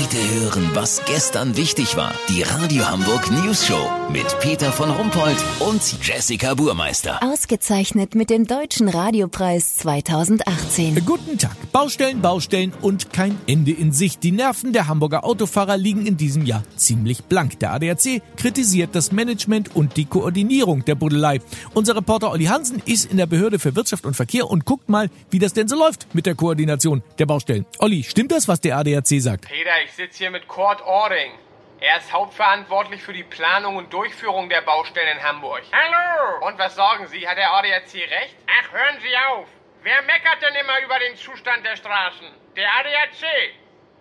Heute hören, was gestern wichtig war. Die Radio Hamburg News Show mit Peter von Rumpold und Jessica Burmeister. Ausgezeichnet mit dem Deutschen Radiopreis 2018. Guten Tag. Baustellen, Baustellen und kein Ende in Sicht. Die Nerven der Hamburger Autofahrer liegen in diesem Jahr ziemlich blank. Der ADAC kritisiert das Management und die Koordinierung der Buddelei. Unser Reporter Olli Hansen ist in der Behörde für Wirtschaft und Verkehr und guckt mal, wie das denn so läuft mit der Koordination der Baustellen. Olli, stimmt das, was der ADAC sagt? Peter, ich sitze hier mit Kurt Ording. Er ist hauptverantwortlich für die Planung und Durchführung der Baustellen in Hamburg. Hallo! Und was sagen Sie? Hat der ADAC recht? Ach, hören Sie auf. Wer meckert denn immer über den Zustand der Straßen? Der ADAC.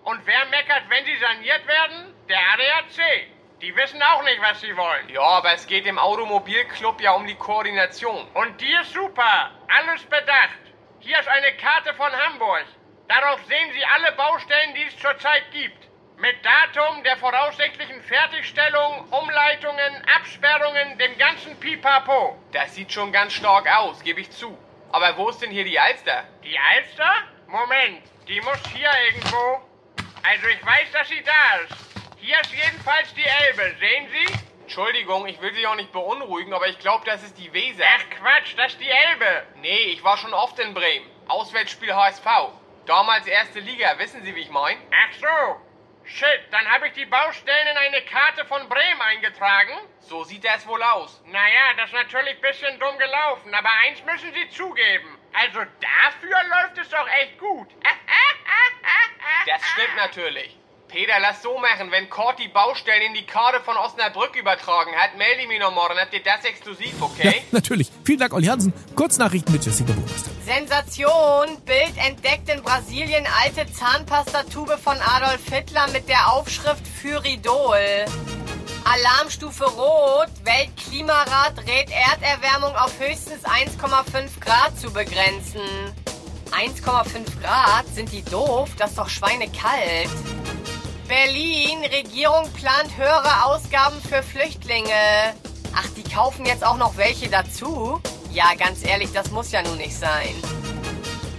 Und wer meckert, wenn sie saniert werden? Der ADAC. Die wissen auch nicht, was sie wollen. Ja, aber es geht im Automobilclub ja um die Koordination. Und die ist super. Alles bedacht. Hier ist eine Karte von Hamburg. Darauf sehen Sie alle Baustellen, die es zurzeit gibt. Mit Datum der voraussichtlichen Fertigstellung, Umleitungen, Absperrungen, dem ganzen Pipapo. Das sieht schon ganz stark aus, gebe ich zu. Aber wo ist denn hier die Alster? Die Alster? Moment, die muss hier irgendwo. Also ich weiß, dass sie da ist. Hier ist jedenfalls die Elbe, sehen Sie? Entschuldigung, ich will Sie auch nicht beunruhigen, aber ich glaube, das ist die Weser. Ach Quatsch, das ist die Elbe. Nee, ich war schon oft in Bremen. Auswärtsspiel HSV. Damals erste Liga, wissen Sie, wie ich mein? Ach so. Shit, dann habe ich die Baustellen in eine Karte von Bremen eingetragen. So sieht das wohl aus. Naja, das ist natürlich ein bisschen dumm gelaufen, aber eins müssen Sie zugeben. Also dafür läuft es doch echt gut. Das stimmt natürlich. Peter, lass so machen. Wenn Kurt die Baustellen in die Karte von Osnabrück übertragen hat, melde ich mich noch morgen. Habt ihr das exklusiv, okay? Ja, natürlich. Vielen Dank, Olli Hansen. Kurznachrichten mit Jessica Burmeister. Sensation! Bild entdeckt in Brasilien alte Zahnpastatube von Adolf Hitler mit der Aufschrift Fyridol. Alarmstufe Rot. Weltklimarat rät Erderwärmung auf höchstens 1,5 Grad zu begrenzen. 1,5 Grad? Sind die doof? Das ist doch schweinekalt. Berlin. Regierung plant höhere Ausgaben für Flüchtlinge. Ach, die kaufen jetzt auch noch welche dazu? Ja, ganz ehrlich, das muss ja nun nicht sein.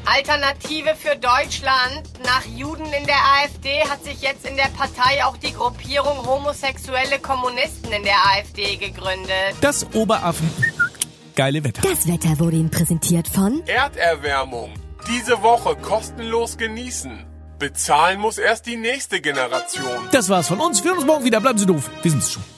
Alternative für Deutschland. Nach Juden in der AfD hat sich jetzt in der Partei auch die Gruppierung homosexuelle Kommunisten in der AfD gegründet. Das Oberaffen. Geile Wetter. Das Wetter wurde Ihnen präsentiert von Erderwärmung. Diese Woche kostenlos genießen. Bezahlen muss erst die nächste Generation. Das war's von uns. Wir hören uns morgen wieder. Bleiben Sie doof. Wir sind's schon.